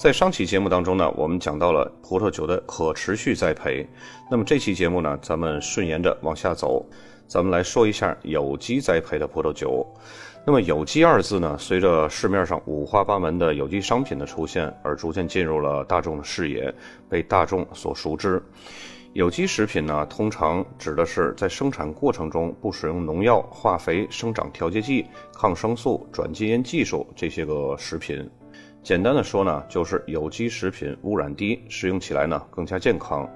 在上期节目当中呢，我们讲到了葡萄酒的可持续栽培。那么这期节目呢，咱们顺沿着往下走，咱们来说一下有机栽培的葡萄酒。那么有机二字呢，随着市面上五花八门的有机商品的出现，而逐渐进入了大众的视野，被大众所熟知。有机食品呢，通常指的是在生产过程中不使用农药、化肥、生长调节剂、抗生素、转基因技术这些个食品。简单的说呢，就是有机食品污染低，食用起来呢更加健康。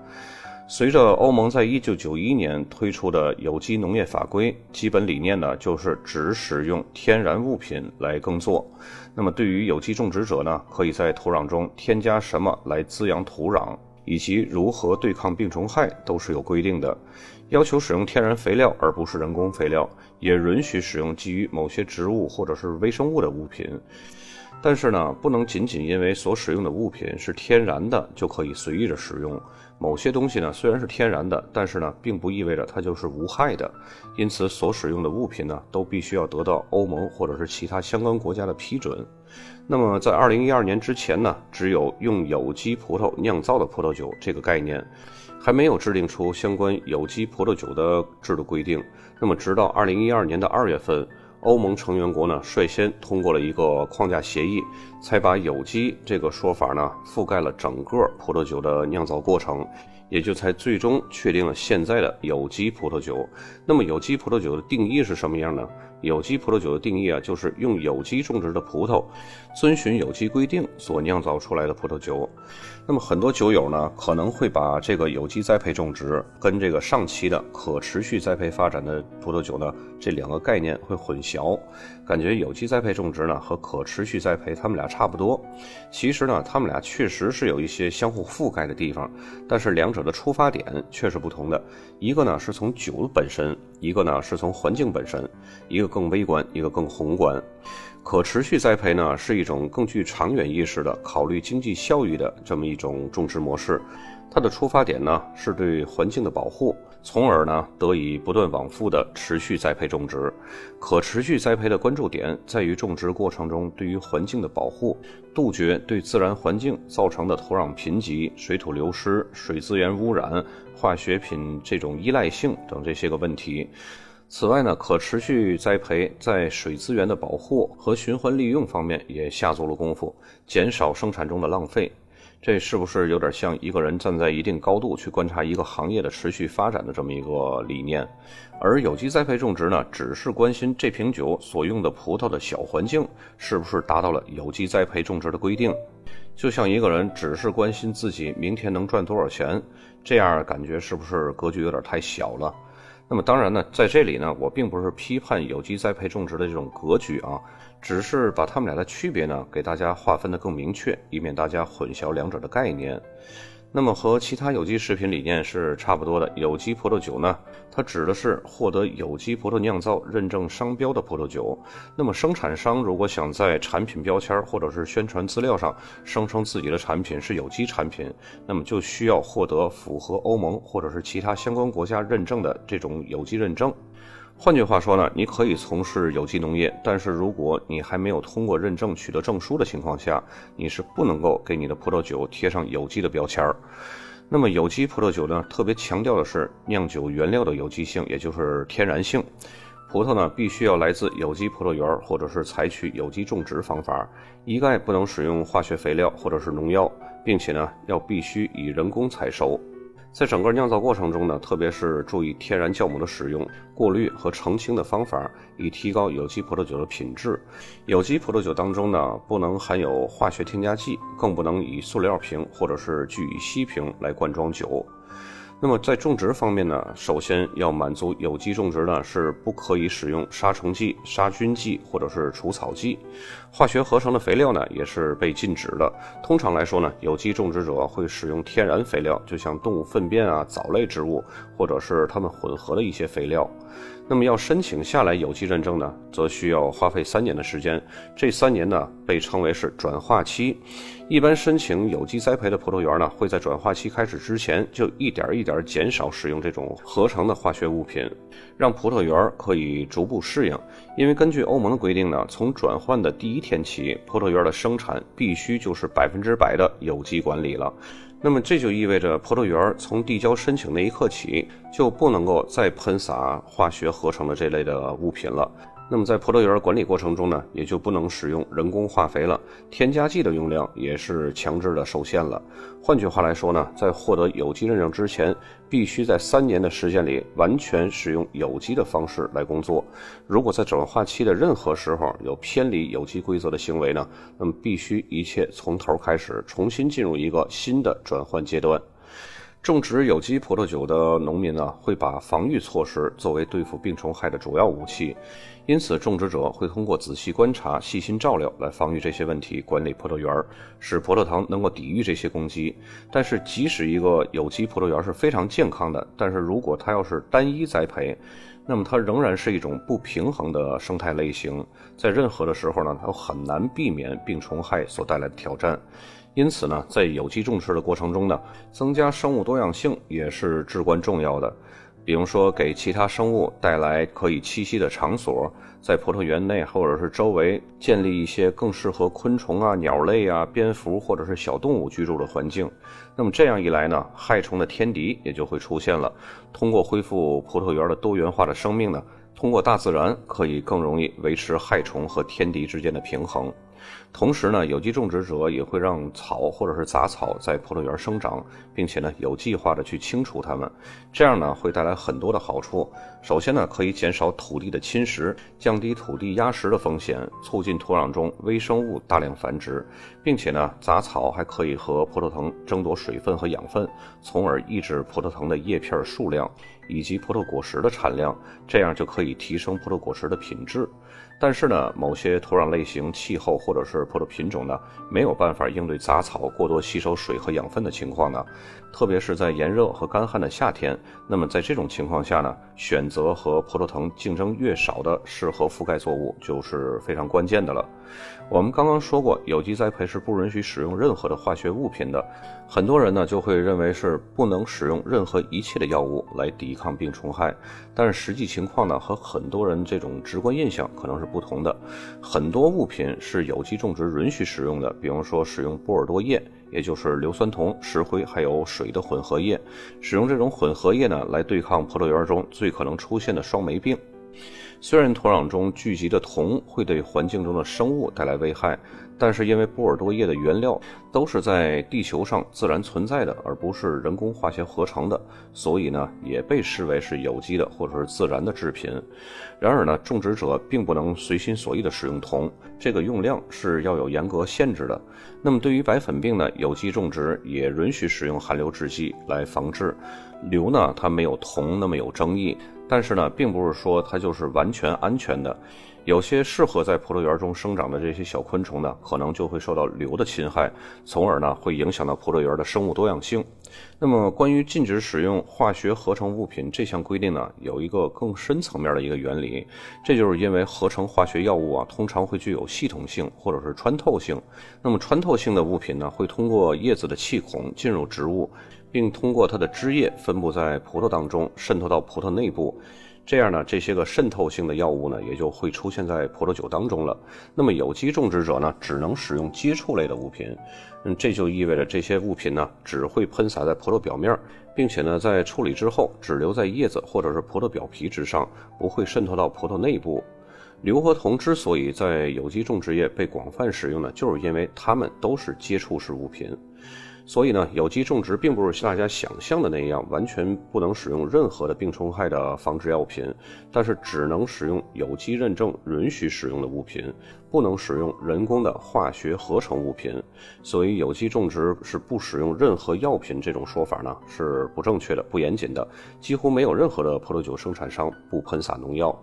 随着欧盟在一九九一年推出的有机农业法规，基本理念呢就是只使用天然物品来耕作。那么对于有机种植者呢，可以在土壤中添加什么来滋养土壤，以及如何对抗病虫害，都是有规定的。要求使用天然肥料而不是人工肥料，也允许使用基于某些植物或者是微生物的物品。但是呢，不能仅仅因为所使用的物品是天然的就可以随意的使用。某些东西呢虽然是天然的，但是呢并不意味着它就是无害的。因此，所使用的物品呢都必须要得到欧盟或者是其他相关国家的批准。那么，在二零一二年之前呢，只有用有机葡萄酿造的葡萄酒这个概念，还没有制定出相关有机葡萄酒的制度规定。那么，直到二零一二年的二月份。欧盟成员国呢率先通过了一个框架协议，才把有机这个说法呢覆盖了整个葡萄酒的酿造过程，也就才最终确定了现在的有机葡萄酒。那么有机葡萄酒的定义是什么样呢？有机葡萄酒的定义啊，就是用有机种植的葡萄，遵循有机规定所酿造出来的葡萄酒。那么很多酒友呢，可能会把这个有机栽培种植跟这个上期的可持续栽培发展的葡萄酒呢，这两个概念会混淆，感觉有机栽培种植呢和可持续栽培它们俩差不多。其实呢，它们俩确实是有一些相互覆盖的地方，但是两者的出发点却是不同的。一个呢是从酒本身，一个呢是从环境本身，一个更微观，一个更宏观。可持续栽培呢，是一种更具长远意识的考虑经济效益的这么一种种植模式。它的出发点呢，是对环境的保护，从而呢得以不断往复的持续栽培种植。可持续栽培的关注点在于种植过程中对于环境的保护，杜绝对自然环境造成的土壤贫瘠、水土流失、水资源污染、化学品这种依赖性等这些个问题。此外呢，可持续栽培在水资源的保护和循环利用方面也下足了功夫，减少生产中的浪费。这是不是有点像一个人站在一定高度去观察一个行业的持续发展的这么一个理念？而有机栽培种植呢，只是关心这瓶酒所用的葡萄的小环境是不是达到了有机栽培种植的规定。就像一个人只是关心自己明天能赚多少钱，这样感觉是不是格局有点太小了？那么当然呢，在这里呢，我并不是批判有机栽培种植的这种格局啊，只是把它们俩的区别呢，给大家划分的更明确，以免大家混淆两者的概念。那么和其他有机食品理念是差不多的。有机葡萄酒呢，它指的是获得有机葡萄酿造认证商标的葡萄酒。那么生产商如果想在产品标签或者是宣传资料上声称自己的产品是有机产品，那么就需要获得符合欧盟或者是其他相关国家认证的这种有机认证。换句话说呢，你可以从事有机农业，但是如果你还没有通过认证取得证书的情况下，你是不能够给你的葡萄酒贴上有机的标签儿。那么有机葡萄酒呢，特别强调的是酿酒原料的有机性，也就是天然性。葡萄呢，必须要来自有机葡萄园，或者是采取有机种植方法，一概不能使用化学肥料或者是农药，并且呢，要必须以人工采收。在整个酿造过程中呢，特别是注意天然酵母的使用、过滤和澄清的方法，以提高有机葡萄酒的品质。有机葡萄酒当中呢，不能含有化学添加剂，更不能以塑料瓶或者是聚乙烯瓶来灌装酒。那么在种植方面呢，首先要满足有机种植呢是不可以使用杀虫剂、杀菌剂或者是除草剂，化学合成的肥料呢也是被禁止的。通常来说呢，有机种植者会使用天然肥料，就像动物粪便啊、藻类植物或者是它们混合的一些肥料。那么要申请下来有机认证呢，则需要花费三年的时间。这三年呢，被称为是转化期。一般申请有机栽培的葡萄园呢，会在转化期开始之前就一点一点点减少使用这种合成的化学物品，让葡萄园可以逐步适应。因为根据欧盟的规定呢，从转换的第一天起，葡萄园的生产必须就是百分之百的有机管理了。那么这就意味着葡萄园从递交申请那一刻起，就不能够再喷洒化学合成的这类的物品了。那么在葡萄园管理过程中呢，也就不能使用人工化肥了，添加剂的用量也是强制的受限了。换句话来说呢，在获得有机认证之前，必须在三年的时间里完全使用有机的方式来工作。如果在转化期的任何时候有偏离有机规则的行为呢，那么必须一切从头开始，重新进入一个新的转换阶段。种植有机葡萄酒的农民呢，会把防御措施作为对付病虫害的主要武器，因此种植者会通过仔细观察、细心照料来防御这些问题，管理葡萄园，使葡萄藤能够抵御这些攻击。但是，即使一个有机葡萄园是非常健康的，但是如果它要是单一栽培，那么它仍然是一种不平衡的生态类型，在任何的时候呢，它都很难避免病虫害所带来的挑战。因此呢，在有机种植的过程中呢，增加生物多样性也是至关重要的。比如说，给其他生物带来可以栖息的场所，在葡萄园内或者是周围建立一些更适合昆虫啊、鸟类啊、蝙蝠或者是小动物居住的环境。那么这样一来呢，害虫的天敌也就会出现了。通过恢复葡萄园的多元化的生命呢，通过大自然可以更容易维持害虫和天敌之间的平衡。同时呢，有机种植者也会让草或者是杂草在葡萄园生长，并且呢有计划的去清除它们，这样呢会带来很多的好处。首先呢，可以减少土地的侵蚀，降低土地压实的风险，促进土壤中微生物大量繁殖，并且呢，杂草还可以和葡萄藤争夺水分和养分，从而抑制葡萄藤的叶片数量以及葡萄果实的产量，这样就可以提升葡萄果实的品质。但是呢，某些土壤类型、气候或者是葡萄品种呢，没有办法应对杂草过多吸收水和养分的情况呢，特别是在炎热和干旱的夏天。那么在这种情况下呢，选择和葡萄藤竞争越少的适合覆盖作物就是非常关键的了。我们刚刚说过，有机栽培是不允许使用任何的化学物品的。很多人呢就会认为是不能使用任何一切的药物来抵抗病虫害，但是实际情况呢和很多人这种直观印象可能是不同的。很多物品是有机种植允许使用的，比如说使用波尔多液，也就是硫酸铜、石灰还有水的混合液，使用这种混合液呢来对抗葡萄园中最可能出现的霜霉病。虽然土壤中聚集的铜会对环境中的生物带来危害，但是因为波尔多液的原料都是在地球上自然存在的，而不是人工化学合成的，所以呢也被视为是有机的或者是自然的制品。然而呢，种植者并不能随心所欲地使用铜，这个用量是要有严格限制的。那么对于白粉病呢，有机种植也允许使用含硫制剂来防治。硫呢，它没有铜那么有争议。但是呢，并不是说它就是完全安全的，有些适合在葡萄园中生长的这些小昆虫呢，可能就会受到硫的侵害，从而呢会影响到葡萄园的生物多样性。那么，关于禁止使用化学合成物品这项规定呢，有一个更深层面的一个原理，这就是因为合成化学药物啊，通常会具有系统性或者是穿透性。那么，穿透性的物品呢，会通过叶子的气孔进入植物。并通过它的汁液分布在葡萄当中，渗透到葡萄内部，这样呢，这些个渗透性的药物呢，也就会出现在葡萄酒当中了。那么有机种植者呢，只能使用接触类的物品，嗯，这就意味着这些物品呢，只会喷洒在葡萄表面，并且呢，在处理之后只留在叶子或者是葡萄表皮之上，不会渗透到葡萄内部。硫和铜之所以在有机种植业被广泛使用呢，就是因为它们都是接触式物品。所以呢，有机种植并不是大家想象的那样，完全不能使用任何的病虫害的防治药品，但是只能使用有机认证允许使用的物品，不能使用人工的化学合成物品。所以，有机种植是不使用任何药品这种说法呢是不正确的、不严谨的。几乎没有任何的葡萄酒生产商不喷洒农药。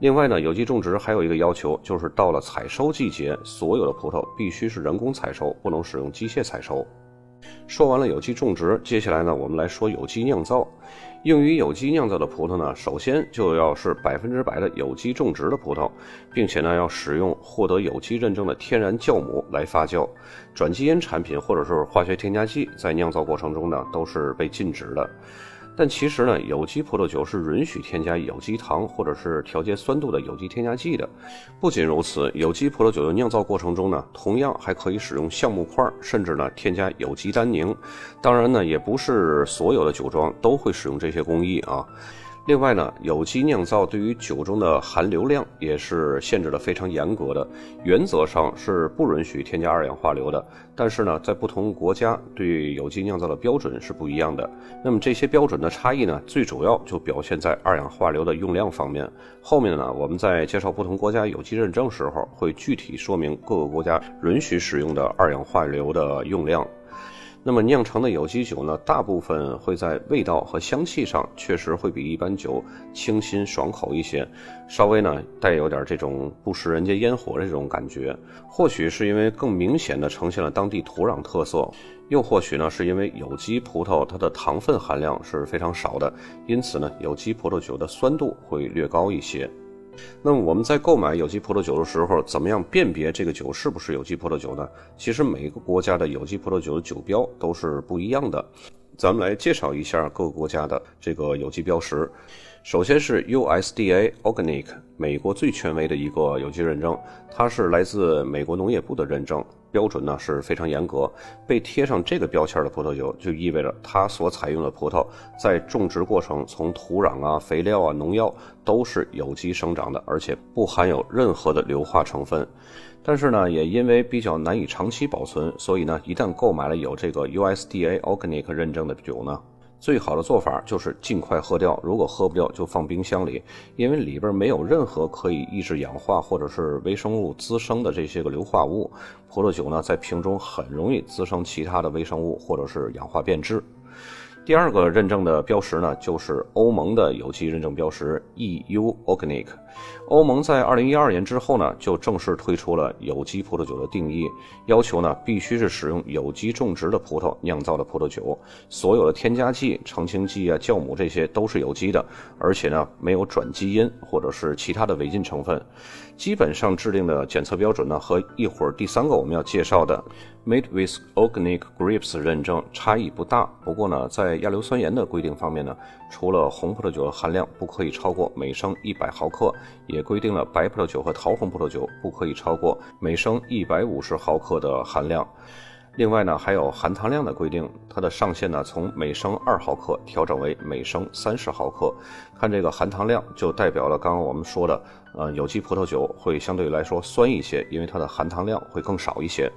另外呢，有机种植还有一个要求，就是到了采收季节，所有的葡萄必须是人工采收，不能使用机械采收。说完了有机种植，接下来呢，我们来说有机酿造。用于有机酿造的葡萄呢，首先就要是百分之百的有机种植的葡萄，并且呢，要使用获得有机认证的天然酵母来发酵。转基因产品或者是化学添加剂在酿造过程中呢，都是被禁止的。但其实呢，有机葡萄酒是允许添加有机糖或者是调节酸度的有机添加剂的。不仅如此，有机葡萄酒的酿造过程中呢，同样还可以使用橡木块，甚至呢添加有机单宁。当然呢，也不是所有的酒庄都会使用这些工艺啊。另外呢，有机酿造对于酒中的含硫量也是限制的非常严格的，原则上是不允许添加二氧化硫的。但是呢，在不同国家对有机酿造的标准是不一样的。那么这些标准的差异呢，最主要就表现在二氧化硫的用量方面。后面呢，我们在介绍不同国家有机认证时候，会具体说明各个国家允许使用的二氧化硫的用量。那么酿成的有机酒呢，大部分会在味道和香气上确实会比一般酒清新爽口一些，稍微呢带有点这种不食人间烟火的这种感觉。或许是因为更明显的呈现了当地土壤特色，又或许呢是因为有机葡萄它的糖分含量是非常少的，因此呢有机葡萄酒的酸度会略高一些。那么我们在购买有机葡萄酒的时候，怎么样辨别这个酒是不是有机葡萄酒呢？其实每个国家的有机葡萄酒的酒标都是不一样的。咱们来介绍一下各个国家的这个有机标识。首先是 USDA Organic，美国最权威的一个有机认证，它是来自美国农业部的认证。标准呢是非常严格，被贴上这个标签的葡萄酒，就意味着它所采用的葡萄在种植过程，从土壤啊、肥料啊、农药都是有机生长的，而且不含有任何的硫化成分。但是呢，也因为比较难以长期保存，所以呢，一旦购买了有这个 USDA Organic 认证的酒呢。最好的做法就是尽快喝掉，如果喝不掉就放冰箱里，因为里边没有任何可以抑制氧化或者是微生物滋生的这些个硫化物。葡萄酒呢，在瓶中很容易滋生其他的微生物或者是氧化变质。第二个认证的标识呢，就是欧盟的有机认证标识 EU Organic。欧盟在二零一二年之后呢，就正式推出了有机葡萄酒的定义，要求呢必须是使用有机种植的葡萄酿造的葡萄酒，所有的添加剂、澄清剂啊、酵母这些都是有机的，而且呢没有转基因或者是其他的违禁成分。基本上制定的检测标准呢，和一会儿第三个我们要介绍的 Made with Organic Grapes 认证差异不大。不过呢，在亚硫酸盐的规定方面呢，除了红葡萄酒的含量不可以超过每升一百毫克，也规定了白葡萄酒和桃红葡萄酒不可以超过每升一百五十毫克的含量。另外呢，还有含糖量的规定，它的上限呢从每升二毫克调整为每升三十毫克。看这个含糖量，就代表了刚刚我们说的，呃，有机葡萄酒会相对来说酸一些，因为它的含糖量会更少一些。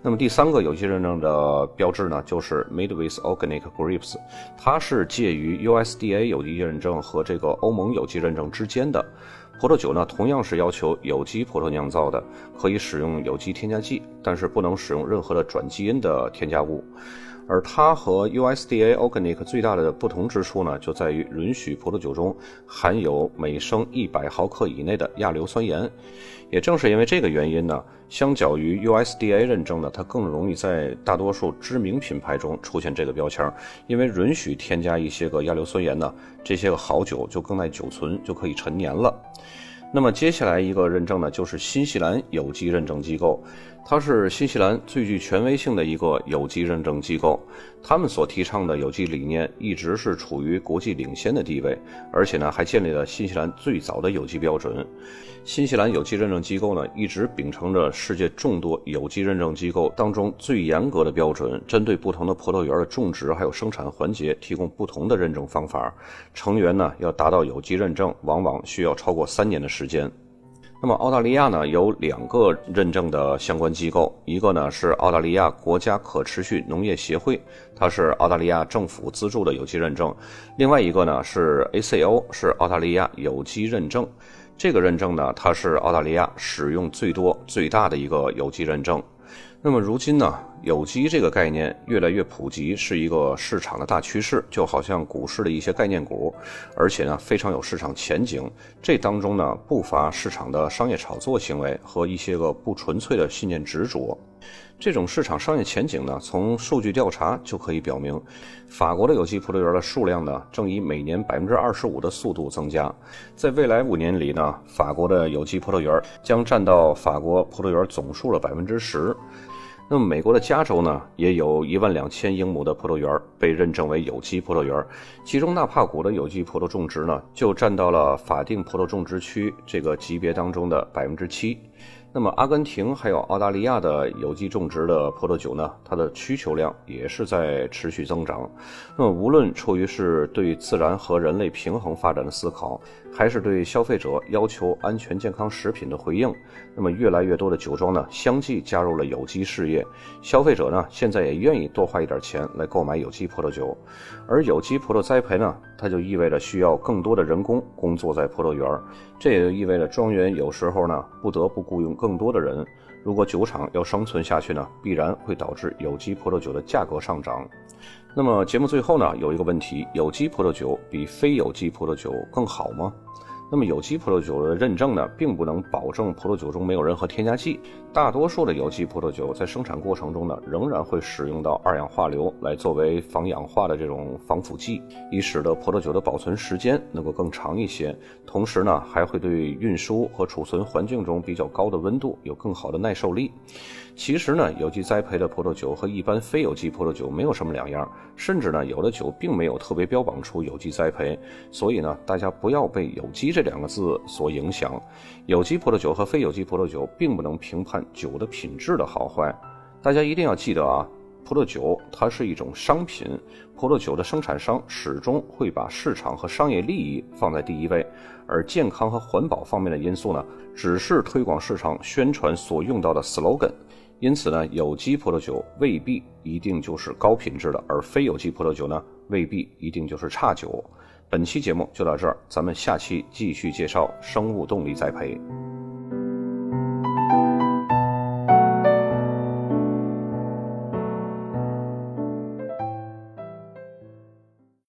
那么第三个有机认证的标志呢，就是 Made with Organic Grapes，它是介于 USDA 有机认证和这个欧盟有机认证之间的。葡萄酒呢，同样是要求有机葡萄酿造的，可以使用有机添加剂，但是不能使用任何的转基因的添加物。而它和 USDA Organic 最大的不同之处呢，就在于允许葡萄酒中含有每升一百毫克以内的亚硫酸盐。也正是因为这个原因呢，相较于 USDA 认证呢，它更容易在大多数知名品牌中出现这个标签。因为允许添加一些个亚硫酸盐呢，这些个好酒就更耐久存，就可以陈年了。那么接下来一个认证呢，就是新西兰有机认证机构。它是新西兰最具权威性的一个有机认证机构，他们所提倡的有机理念一直是处于国际领先的地位，而且呢还建立了新西兰最早的有机标准。新西兰有机认证机构呢一直秉承着世界众多有机认证机构当中最严格的标准，针对不同的葡萄园的种植还有生产环节提供不同的认证方法。成员呢要达到有机认证，往往需要超过三年的时间。那么澳大利亚呢有两个认证的相关机构，一个呢是澳大利亚国家可持续农业协会，它是澳大利亚政府资助的有机认证；另外一个呢是 ACO，是澳大利亚有机认证。这个认证呢，它是澳大利亚使用最多、最大的一个有机认证。那么如今呢，有机这个概念越来越普及，是一个市场的大趋势，就好像股市的一些概念股，而且呢非常有市场前景。这当中呢不乏市场的商业炒作行为和一些个不纯粹的信念执着。这种市场商业前景呢，从数据调查就可以表明，法国的有机葡萄园的数量呢正以每年百分之二十五的速度增加。在未来五年里呢，法国的有机葡萄园将占到法国葡萄园总数的百分之十。那么美国的加州呢，也有一万两千英亩的葡萄园被认证为有机葡萄园，其中纳帕谷的有机葡萄种植呢，就占到了法定葡萄种植区这个级别当中的百分之七。那么，阿根廷还有澳大利亚的有机种植的葡萄酒呢，它的需求量也是在持续增长。那么，无论出于是对自然和人类平衡发展的思考，还是对消费者要求安全健康食品的回应，那么越来越多的酒庄呢，相继加入了有机事业。消费者呢，现在也愿意多花一点钱来购买有机葡萄酒。而有机葡萄栽培呢，它就意味着需要更多的人工工作在葡萄园，这也就意味着庄园有时候呢，不得不雇佣更。多的人，如果酒厂要生存下去呢，必然会导致有机葡萄酒的价格上涨。那么节目最后呢，有一个问题：有机葡萄酒比非有机葡萄酒更好吗？那么有机葡萄酒的认证呢，并不能保证葡萄酒中没有任何添加剂。大多数的有机葡萄酒在生产过程中呢，仍然会使用到二氧化硫来作为防氧化的这种防腐剂，以使得葡萄酒的保存时间能够更长一些。同时呢，还会对运输和储存环境中比较高的温度有更好的耐受力。其实呢，有机栽培的葡萄酒和一般非有机葡萄酒没有什么两样，甚至呢，有的酒并没有特别标榜出有机栽培。所以呢，大家不要被有机这两个字所影响。有机葡萄酒和非有机葡萄酒并不能评判酒的品质的好坏。大家一定要记得啊，葡萄酒它是一种商品，葡萄酒的生产商始终会把市场和商业利益放在第一位，而健康和环保方面的因素呢，只是推广市场宣传所用到的 slogan。因此呢，有机葡萄酒未必一定就是高品质的，而非有机葡萄酒呢，未必一定就是差酒。本期节目就到这儿，咱们下期继续介绍生物动力栽培。